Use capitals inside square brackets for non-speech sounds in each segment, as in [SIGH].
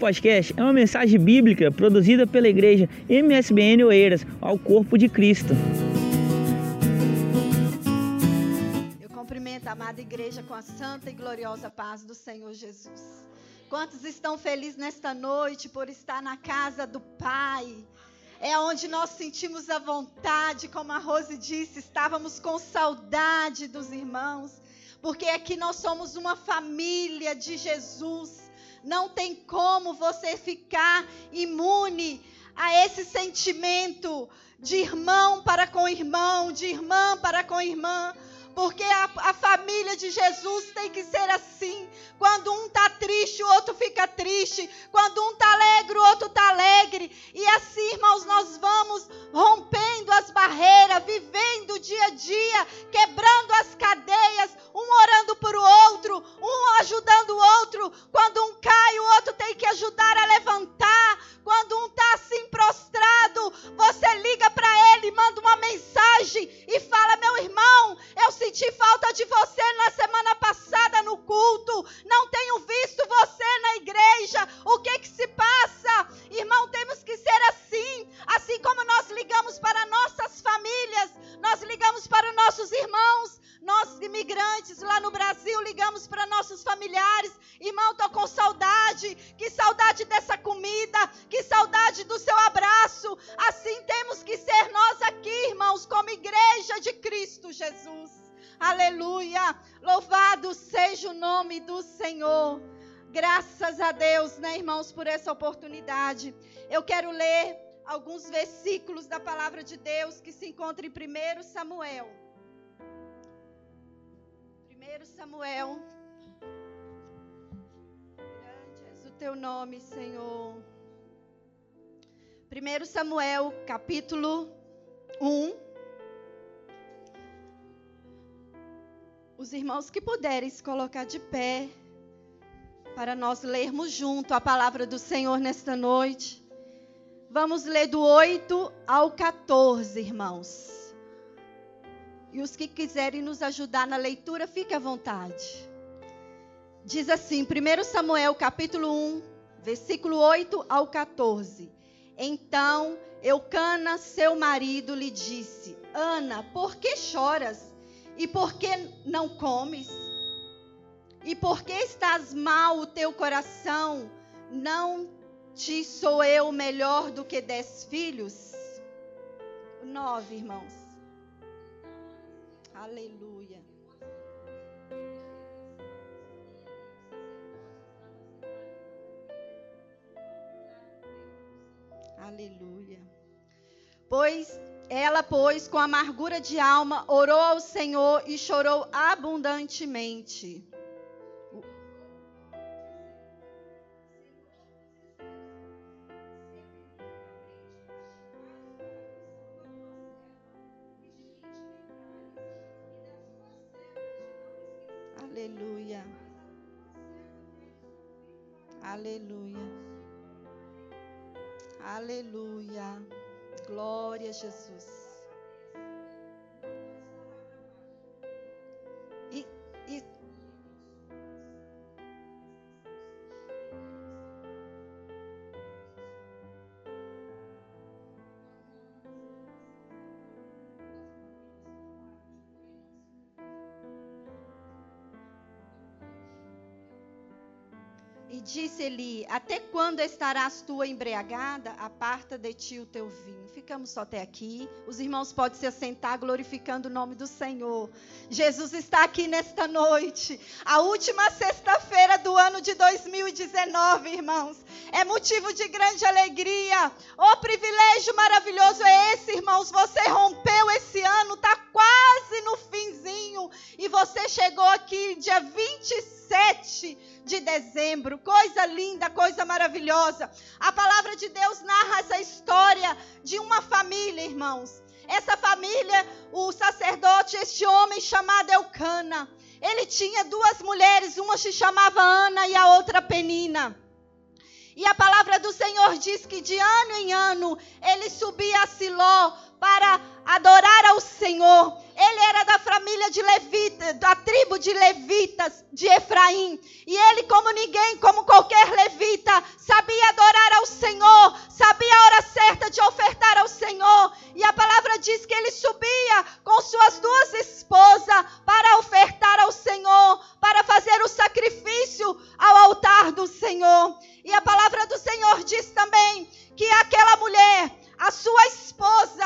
podcast é uma mensagem bíblica produzida pela igreja MSBN Oeiras ao Corpo de Cristo. Eu cumprimento a amada igreja com a santa e gloriosa paz do Senhor Jesus. Quantos estão felizes nesta noite por estar na casa do Pai? É onde nós sentimos a vontade, como a Rose disse, estávamos com saudade dos irmãos, porque aqui nós somos uma família de Jesus não tem como você ficar imune a esse sentimento de irmão para com irmão, de irmã para com irmã. Porque a, a, família de Jesus tem que ser assim. Quando um está triste, o outro fica triste. Quando um está alegre, o outro está alegre. E assim, irmãos, nós vamos rompendo as barreiras, Deus, né, irmãos, por essa oportunidade. Eu quero ler alguns versículos da palavra de Deus que se encontram em 1 Samuel. 1 Samuel. Grande és o teu nome, Senhor. 1 Samuel, capítulo 1. Os irmãos que puderem se colocar de pé para nós lermos junto a palavra do Senhor nesta noite. Vamos ler do 8 ao 14, irmãos. E os que quiserem nos ajudar na leitura, fique à vontade. Diz assim, 1 Samuel capítulo 1, versículo 8 ao 14. Então Eucana, seu marido, lhe disse: Ana, por que choras? E por que não comes? E por que estás mal o teu coração? Não te sou eu melhor do que dez filhos? Nove, irmãos. Aleluia. Aleluia. Pois ela, pois, com amargura de alma, orou ao Senhor e chorou abundantemente. Aleluia. Glória a Jesus. Disse-lhe: Até quando estarás tu embriagada? Aparta de ti o teu vinho. Ficamos só até aqui. Os irmãos podem se assentar glorificando o nome do Senhor. Jesus está aqui nesta noite, a última sexta-feira do ano de 2019, irmãos. É motivo de grande alegria. O privilégio maravilhoso é esse, irmãos. Você rompeu esse ano, está quase no finzinho. E você chegou aqui dia 27 de dezembro. Coisa linda, coisa maravilhosa. A palavra de Deus narra essa história de uma família, irmãos. Essa família, o sacerdote, este homem chamado Eucana, ele tinha duas mulheres, uma se chamava Ana e a outra Penina. E a palavra do Senhor diz que de ano em ano ele subia a Siló para adorar ao Senhor. Ele era da família de Levita, da tribo de levitas de Efraim. E ele, como ninguém, como qualquer levita, sabia adorar ao Senhor, sabia a hora certa de ofertar ao Senhor. E a palavra diz que ele subia com suas duas esposas para ofertar ao Senhor, para fazer o sacrifício ao altar do Senhor. E a palavra do Senhor diz também que aquela mulher, a sua esposa,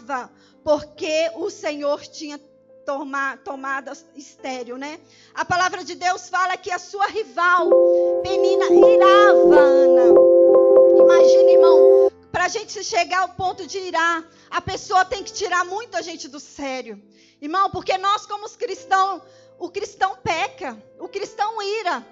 irava, porque o Senhor tinha tomar, tomada estéreo, né? A palavra de Deus fala que a sua rival, Penina, irava Ana. Imagina, irmão, para a gente chegar ao ponto de irar, a pessoa tem que tirar muito a gente do sério. Irmão, porque nós, como os cristãos, o cristão peca, o cristão ira.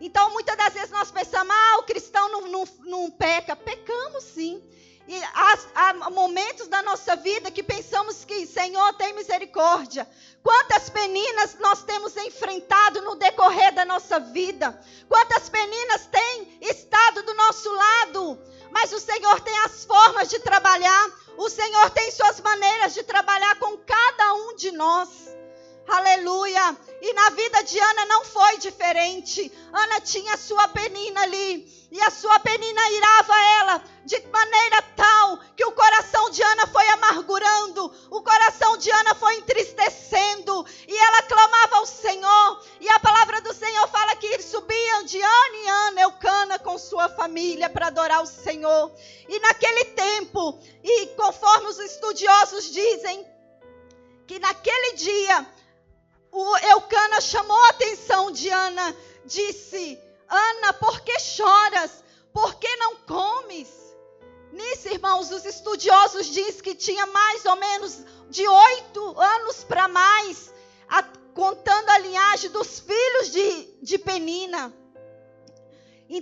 Então, muitas das vezes nós pensamos, ah, o cristão não, não, não peca. Pecamos sim. E há, há, momentos da nossa vida que pensamos que, Senhor, tem misericórdia. Quantas peninas nós temos enfrentado no decorrer da nossa vida? Quantas peninas têm estado do nosso lado? Mas o Senhor tem as formas de trabalhar. O Senhor tem suas maneiras de trabalhar com cada um de nós. Aleluia. E na vida de Ana não foi diferente. Ana tinha sua penina ali. E a sua penina irava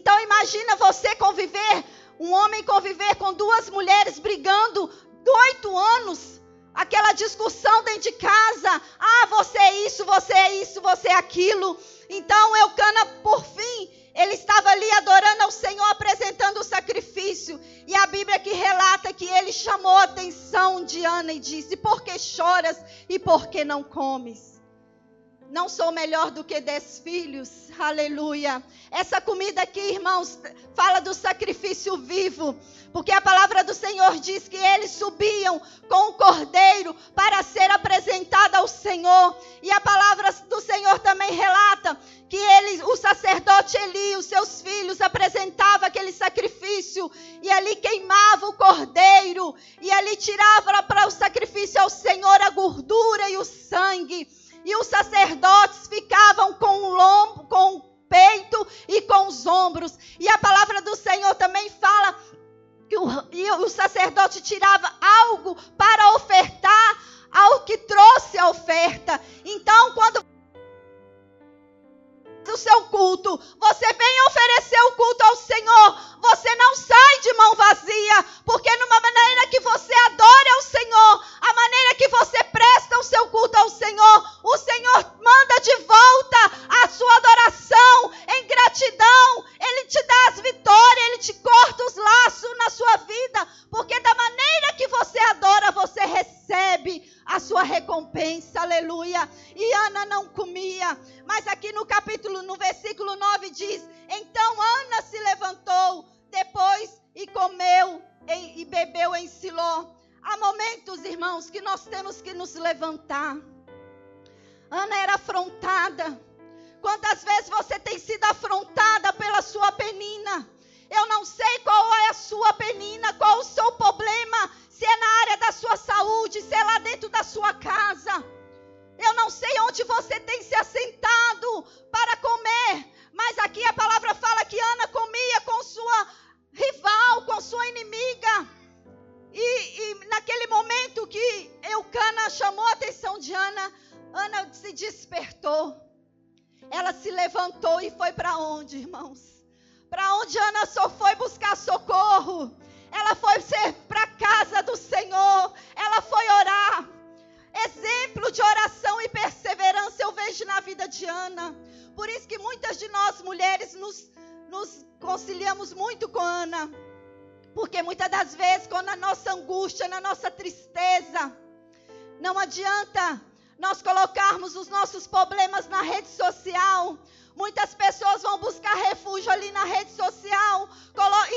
Então imagina você conviver, um homem conviver com duas mulheres brigando oito anos, aquela discussão dentro de casa. Ah, você é isso, você é isso, você é aquilo. Então Eucana, por fim, ele estava ali adorando ao Senhor, apresentando o sacrifício. E a Bíblia que relata que ele chamou a atenção de Ana e disse: Por que choras e por que não comes? Não sou melhor do que dez filhos. Aleluia. Essa comida aqui, irmãos, fala do sacrifício vivo. Porque a palavra do Senhor diz que eles subiam com o cordeiro para ser apresentado ao Senhor. E a palavra do Senhor também relata que ele, o sacerdote Eli, os seus filhos, apresentava aquele sacrifício e ali queimava o cordeiro e ali tirava para o sacrifício ao Senhor a gordura e o sangue. E os sacerdotes ficavam com o lombo, com o peito e com os ombros. E a palavra do Senhor também fala que o, e o sacerdote tirava algo para ofertar ao que trouxe a oferta. Então, quando o seu culto, você vem oferecer o culto ao Senhor, você não sai de mão vazia, porque numa maneira que você adora ao Senhor, a maneira que você presta o seu culto ao Senhor, o Senhor manda de volta a sua adoração em gratidão, Ele te dá as vitórias, Ele te corta os laços na sua vida, porque da maneira que você adora, você recebe a sua recompensa, aleluia. E Ana não comia, mas aqui no capítulo, no versículo 9 diz: Então Ana se levantou depois e comeu e bebeu em Siló. Há momentos, irmãos, que nós temos que nos levantar. Ana era afrontada. Quantas vezes você tem sido não adianta nós colocarmos os nossos problemas na rede social. Muitas pessoas vão buscar refúgio ali na rede social,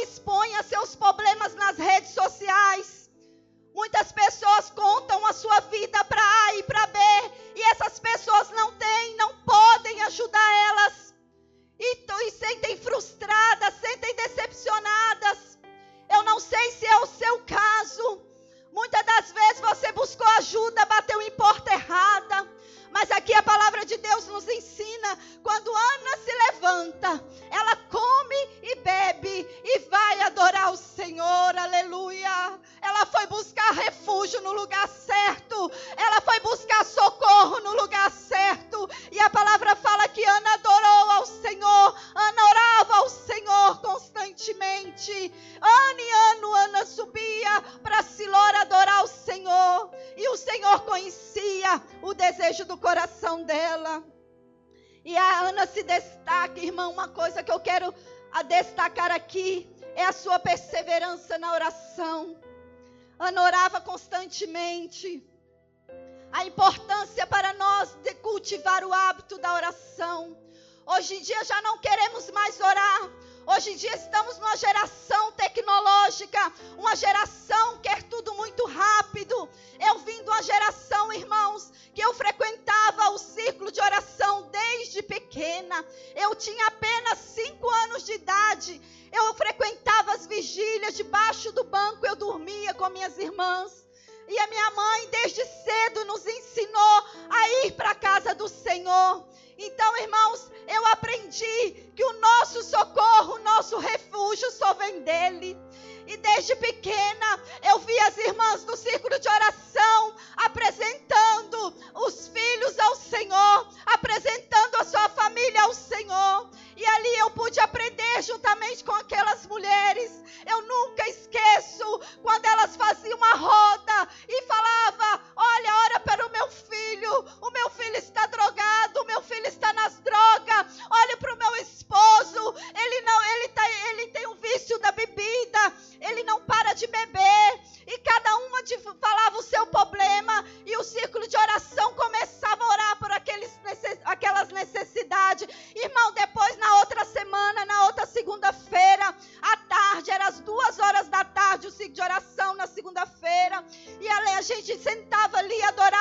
exponha seus problemas nas redes sociais. Muitas pessoas contam a sua vida para A e para B, e essas pessoas não têm, não podem ajudar elas. E, e sentem frustradas, sentem decepcionadas. Eu não sei se é o seu caso. Muitas das vezes você buscou ajuda, bateu em porta errada. Mas aqui a palavra de Deus nos ensina: quando Ana se levanta, ela come e bebe e vai adorar o Senhor, aleluia. Ela foi buscar refúgio no lugar certo, ela foi buscar socorro no lugar certo. E a palavra fala que Ana adorou ao Senhor, Ana orava ao Senhor constantemente. Ano e ano, Ana subia desejo do coração dela. E a Ana se destaca, irmão, uma coisa que eu quero destacar aqui é a sua perseverança na oração. Ana orava constantemente. A importância para nós de cultivar o hábito da oração. Hoje em dia já não queremos mais orar, Hoje em dia estamos numa geração tecnológica, uma geração que quer tudo muito rápido. Eu vim de uma geração, irmãos, que eu frequentava o círculo de oração desde pequena. Eu tinha apenas cinco anos de idade. Eu frequentava as vigílias debaixo do banco, eu dormia com minhas irmãs. E a minha mãe, desde cedo, nos ensinou a ir para a casa do Senhor. Então, irmãos, eu aprendi que o nosso socorro, o nosso refúgio só vem dele. E desde pequena eu vi as irmãs do círculo de oração apresentando os filhos ao Senhor, apresentando a sua família ao Senhor. E ali eu pude aprender juntamente com aquelas mulheres. Eu nunca esqueço quando elas faziam uma roda gente sentava ali, adorava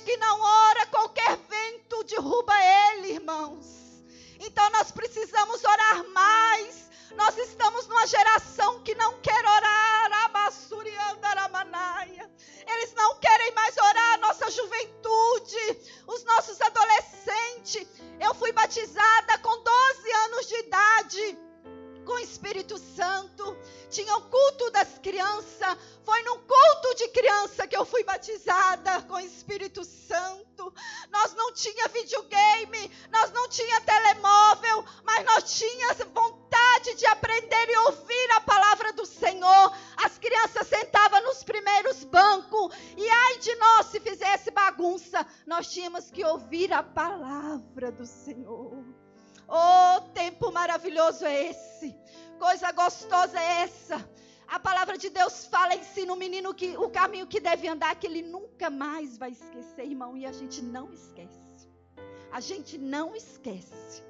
que não ora, qualquer vento derruba ele, irmãos. Então nós precisamos orar mais. Nós estamos numa geração que não quer maravilhoso é esse. Coisa gostosa é essa. A palavra de Deus fala, ensina o menino que o caminho que deve andar, que ele nunca mais vai esquecer, irmão, e a gente não esquece. A gente não esquece.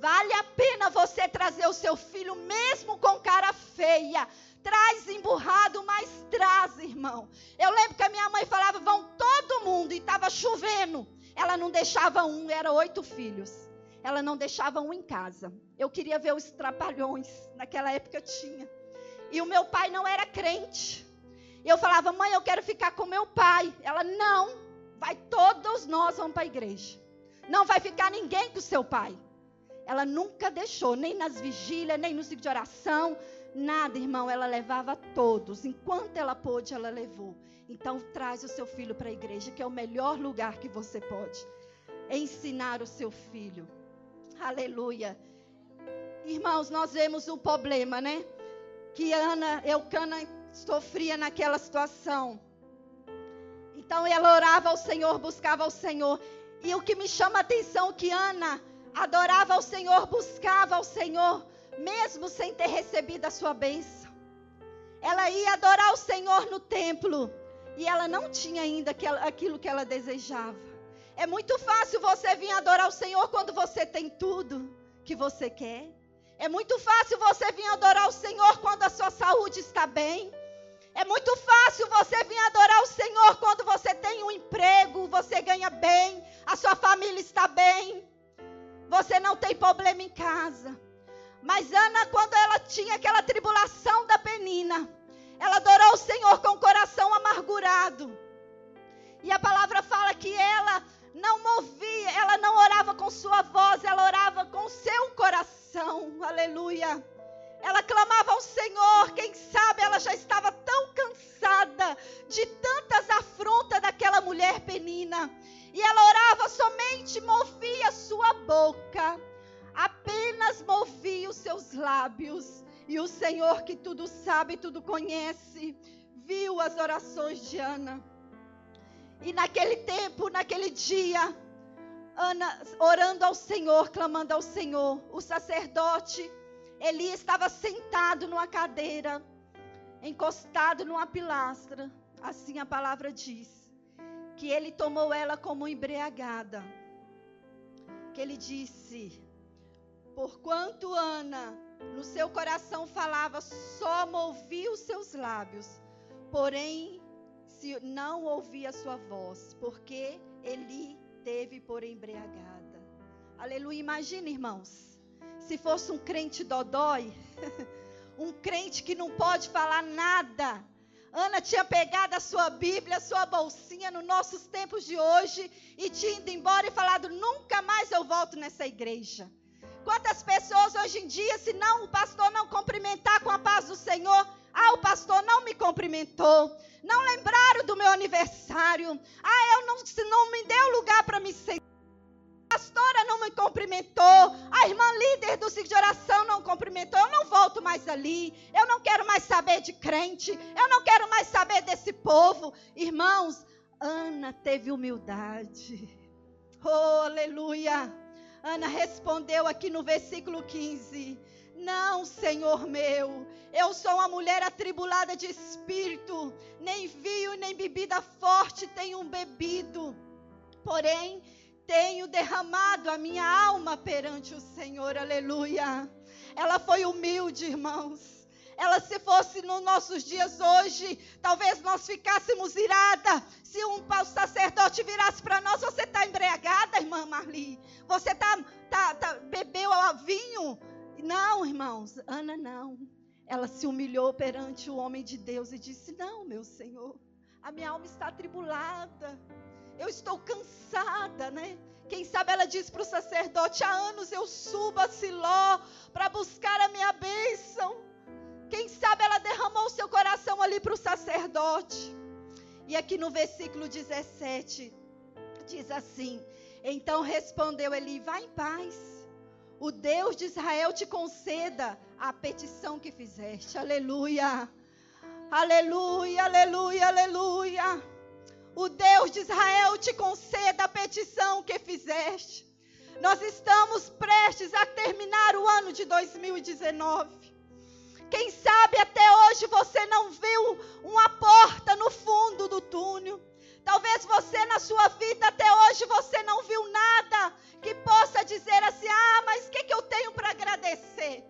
Vale a pena você trazer o seu filho, mesmo com cara feia. Traz emburrado, mas traz, irmão. Eu lembro que a minha mãe falava: vão todo mundo, e estava chovendo. Ela não deixava um, era oito filhos. Ela não deixava um em casa. Eu queria ver os trapalhões. Naquela época tinha. E o meu pai não era crente. Eu falava, mãe, eu quero ficar com meu pai. Ela, não, vai todos nós vamos para a igreja. Não vai ficar ninguém com seu pai. Ela nunca deixou, nem nas vigílias, nem no ciclo de oração, nada, irmão. Ela levava todos. Enquanto ela pôde, ela levou. Então, traz o seu filho para a igreja, que é o melhor lugar que você pode ensinar o seu filho. Aleluia. Irmãos, nós vemos um problema, né? Que Ana, Eucana sofria naquela situação. Então ela orava ao Senhor, buscava ao Senhor. E o que me chama a atenção é que Ana adorava ao Senhor, buscava ao Senhor, mesmo sem ter recebido a sua bênção. Ela ia adorar o Senhor no templo e ela não tinha ainda aquilo que ela desejava. É muito fácil você vir adorar o Senhor quando você tem tudo que você quer. É muito fácil você vir adorar o Senhor quando a sua saúde está bem. É muito fácil você vir adorar o Senhor quando você tem um emprego, você ganha bem, a sua família está bem. Você não tem problema em casa. Mas Ana, quando ela tinha aquela tribulação da penina, ela adorou o Senhor com o coração amargurado. E a palavra fala que ela não movia, ela não orava com sua voz, ela orava com seu coração. Aleluia. Ela clamava ao Senhor, quem sabe ela já estava tão cansada de tantas afrontas daquela mulher penina. E ela orava somente, movia sua boca, apenas movia os seus lábios. E o Senhor, que tudo sabe, tudo conhece, viu as orações de Ana. E naquele tempo, naquele dia, Ana orando ao Senhor, clamando ao Senhor, o sacerdote Eli estava sentado numa cadeira, encostado numa pilastra. Assim a palavra diz que ele tomou ela como embriagada. Que ele disse: Porquanto Ana no seu coração falava, só movia os seus lábios, porém se não ouvia a sua voz, porque ele teve por embriagada. Aleluia. Imagina, irmãos, se fosse um crente dodói, [LAUGHS] um crente que não pode falar nada, Ana tinha pegado a sua Bíblia, a sua bolsinha nos nossos tempos de hoje e tinha ido embora e falado: nunca mais eu volto nessa igreja. Quantas pessoas hoje em dia, se não o pastor não cumprimentar com a paz do Senhor, ah, o pastor não me cumprimentou, não lembraram do meu aniversário, ah, eu não, não me deu lugar para me sentar. Pastora não me cumprimentou, a irmã líder do ciclo de oração não cumprimentou, eu não volto mais ali, eu não quero mais saber de crente, eu não quero mais saber desse povo. Irmãos, Ana teve humildade. Oh, aleluia. Ana respondeu aqui no versículo 15: Não, Senhor meu, eu sou uma mulher atribulada de espírito, nem vinho nem bebida forte tenho bebido. Porém, tenho derramado a minha alma perante o Senhor, aleluia. Ela foi humilde, irmãos. Ela, se fosse nos nossos dias hoje, talvez nós ficássemos irada. Se um sacerdote virasse para nós, você está embriagada, irmã Marli? Você tá, tá, tá, bebeu vinho? Não, irmãos, Ana não. Ela se humilhou perante o homem de Deus e disse: Não, meu Senhor, a minha alma está atribulada. Eu estou cansada, né? Quem sabe ela diz para o sacerdote: há anos eu subo a Siló para buscar a minha bênção. Quem sabe ela derramou seu coração ali para o sacerdote. E aqui no versículo 17, diz assim: Então respondeu Eli: Vá em paz. O Deus de Israel te conceda a petição que fizeste. Aleluia. Aleluia, aleluia, aleluia o Deus de Israel te conceda a petição que fizeste. Nós estamos prestes a terminar o ano de 2019. Quem sabe até hoje você não viu uma porta no fundo do túnel. Talvez você na sua vida até hoje você não viu nada que possa dizer assim: "Ah, mas o que, que eu tenho para agradecer?"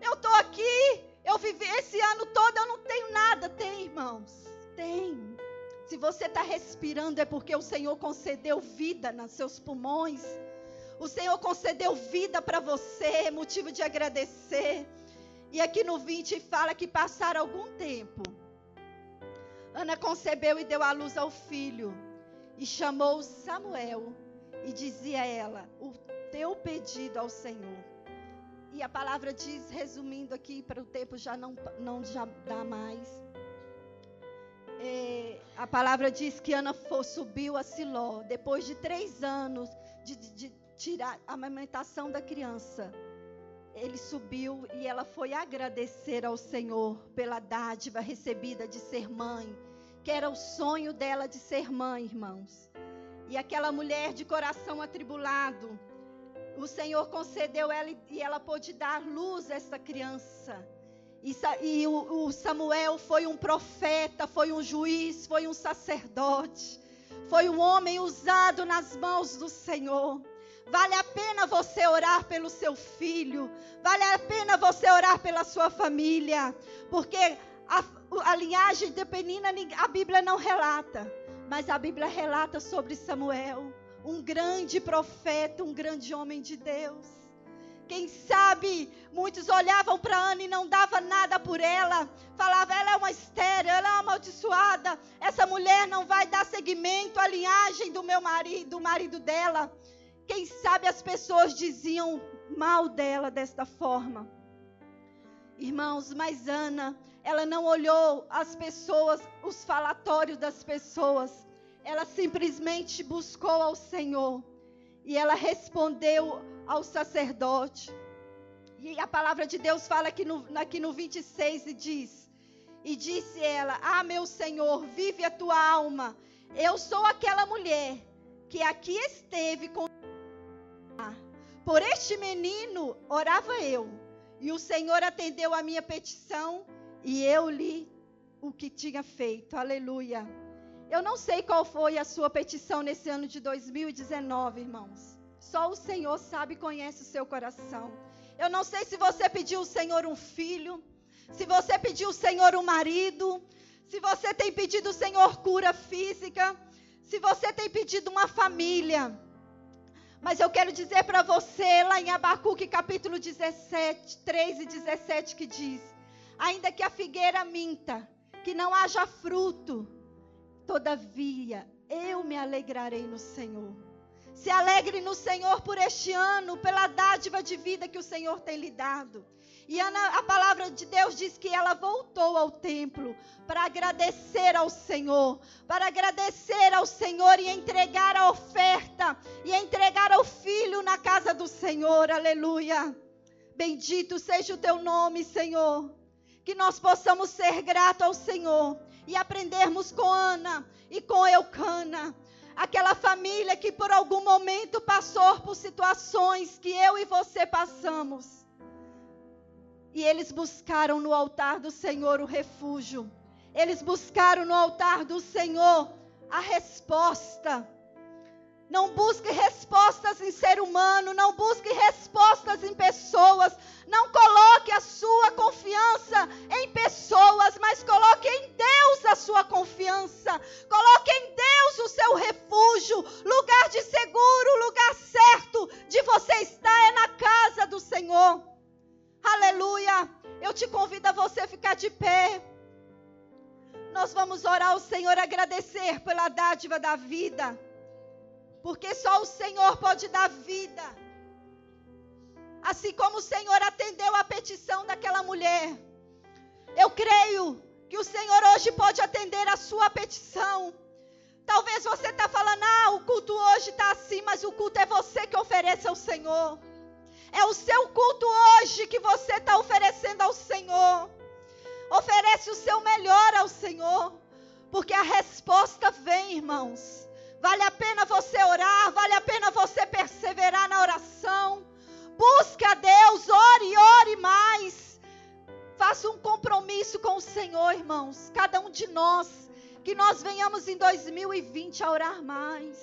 Eu estou aqui, eu vivi esse ano todo, eu não tenho nada. Tem, irmãos, tem. Se você está respirando é porque o Senhor concedeu vida nos seus pulmões. O Senhor concedeu vida para você, motivo de agradecer. E aqui no 20 fala que passaram algum tempo. Ana concebeu e deu à luz ao filho. E chamou Samuel. E dizia a ela: O teu pedido ao Senhor. E a palavra diz, resumindo aqui, para o tempo já não, não já dá mais. É, a palavra diz que Ana subiu a Siló, depois de três anos de, de, de tirar a amamentação da criança ele subiu e ela foi agradecer ao Senhor pela dádiva recebida de ser mãe, que era o sonho dela de ser mãe, irmãos. E aquela mulher de coração atribulado, o Senhor concedeu ela e ela pôde dar luz a essa criança. E, o Samuel foi um profeta, foi um juiz, foi um sacerdote, foi um homem usado nas mãos do Senhor. Vale a pena você orar pelo seu filho. Vale a pena você orar pela sua família. Porque a, a linhagem de Penina a Bíblia não relata. Mas a Bíblia relata sobre Samuel. Um grande profeta, um grande homem de Deus. Quem sabe muitos olhavam para Ana e não dava nada por ela. Falava, ela é uma estéreo, ela é uma amaldiçoada. Essa mulher não vai dar seguimento à linhagem do meu marido, do marido dela. Quem sabe as pessoas diziam mal dela desta forma. Irmãos, mas Ana, ela não olhou as pessoas, os falatórios das pessoas. Ela simplesmente buscou ao Senhor. E ela respondeu ao sacerdote. E a palavra de Deus fala aqui no, aqui no 26 e diz: E disse ela: Ah, meu Senhor, vive a tua alma. Eu sou aquela mulher que aqui esteve com por este menino orava eu, e o Senhor atendeu a minha petição, e eu li o que tinha feito. Aleluia. Eu não sei qual foi a sua petição nesse ano de 2019, irmãos. Só o Senhor sabe e conhece o seu coração. Eu não sei se você pediu ao Senhor um filho, se você pediu ao Senhor um marido, se você tem pedido ao Senhor cura física, se você tem pedido uma família. Mas eu quero dizer para você, lá em Abacuque capítulo 17, 3 e 17, que diz: Ainda que a figueira minta, que não haja fruto, todavia eu me alegrarei no Senhor. Se alegre no Senhor por este ano, pela dádiva de vida que o Senhor tem lhe dado. E Ana, a palavra de Deus diz que ela voltou ao templo para agradecer ao Senhor, para agradecer ao Senhor e entregar a oferta e entregar ao filho na casa do Senhor. Aleluia. Bendito seja o teu nome, Senhor. Que nós possamos ser gratos ao Senhor e aprendermos com Ana e com Eucana aquela família que por algum momento passou por situações que eu e você passamos. E eles buscaram no altar do Senhor o refúgio. Eles buscaram no altar do Senhor a resposta. Não busque respostas em ser humano, não busque respostas em pessoas. Não coloque a sua confiança em pessoas, mas coloque em Deus a sua confiança. Coloque em Deus o seu refúgio, lugar de seguro, lugar certo de você estar é na casa do Senhor. Aleluia. Eu te convido a você ficar de pé. Nós vamos orar ao Senhor, agradecer pela dádiva da vida. Porque só o Senhor pode dar vida. Assim como o Senhor atendeu a petição daquela mulher. Eu creio que o Senhor hoje pode atender a sua petição. Talvez você está falando, ah, o culto hoje está assim, mas o culto é você que oferece ao Senhor. É o seu culto hoje que você está oferecendo ao Senhor. Oferece o seu melhor ao Senhor. Porque a resposta vem, irmãos. Vale a pena você orar, vale a pena você perseverar na oração. Busque a Deus, ore, ore mais. Faça um compromisso com o Senhor, irmãos. Cada um de nós, que nós venhamos em 2020 a orar mais.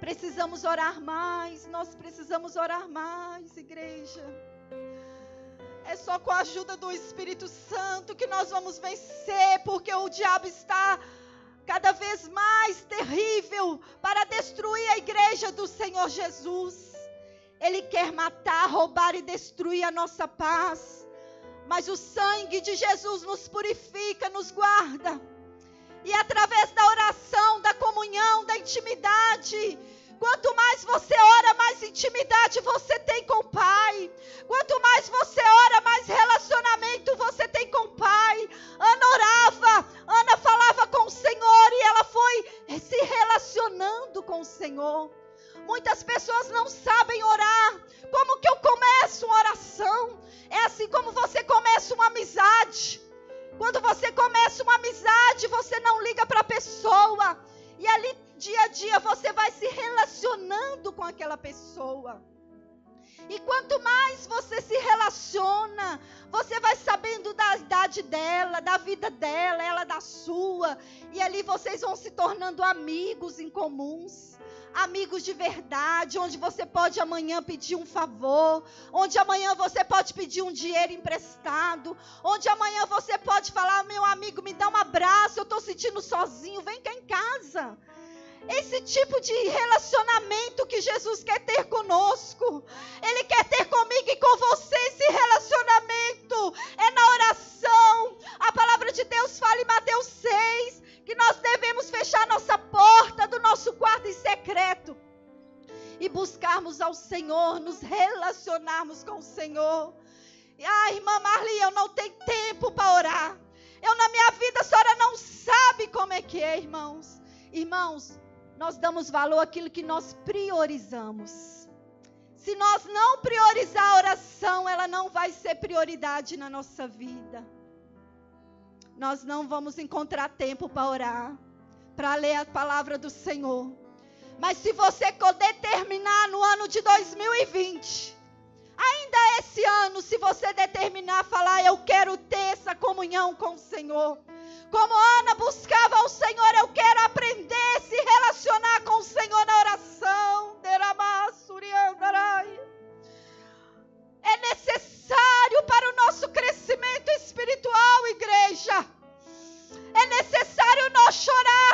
Precisamos orar mais, nós precisamos orar mais, igreja. É só com a ajuda do Espírito Santo que nós vamos vencer, porque o diabo está cada vez mais terrível para destruir a igreja do Senhor Jesus. Ele quer matar, roubar e destruir a nossa paz. Mas o sangue de Jesus nos purifica, nos guarda. E através da oração, da comunhão, da intimidade, Quanto mais você ora, mais intimidade você tem com o Pai. Quanto mais você ora, mais relacionamento você tem com o Pai. Ana orava, Ana falava com o Senhor e ela foi se relacionando com o Senhor. Muitas pessoas não sabem orar. Como que eu começo uma oração? É assim como você começa uma amizade. Quando você começa uma amizade, você não liga para a pessoa. E ali dia a dia você vai se relacionando com aquela pessoa. E quanto mais você se relaciona, você vai sabendo da idade dela, da vida dela, ela da sua. E ali vocês vão se tornando amigos em comuns. Amigos de verdade, onde você pode amanhã pedir um favor, onde amanhã você pode pedir um dinheiro emprestado, onde amanhã você pode falar: meu amigo, me dá um abraço, eu estou sentindo sozinho, vem cá em casa. Esse tipo de relacionamento que Jesus quer ter conosco. Ele quer ter comigo e com você esse relacionamento. É na oração. A palavra de Deus fala em Mateus 6 que nós devemos fechar nossa porta do nosso quarto em secreto e buscarmos ao Senhor, nos relacionarmos com o Senhor. Ah, irmã Marli, eu não tenho tempo para orar. Eu na minha vida a senhora não sabe como é que é, irmãos. Irmãos, nós damos valor àquilo que nós priorizamos. Se nós não priorizar a oração, ela não vai ser prioridade na nossa vida. Nós não vamos encontrar tempo para orar, para ler a palavra do Senhor. Mas se você determinar no ano de 2020, ainda esse ano, se você determinar falar, eu quero ter essa comunhão com o Senhor, como Ana buscava o Senhor, eu quero aprender a se relacionar com o Senhor na oração. É necessário para o nosso crescimento espiritual, igreja. É necessário nós chorarmos,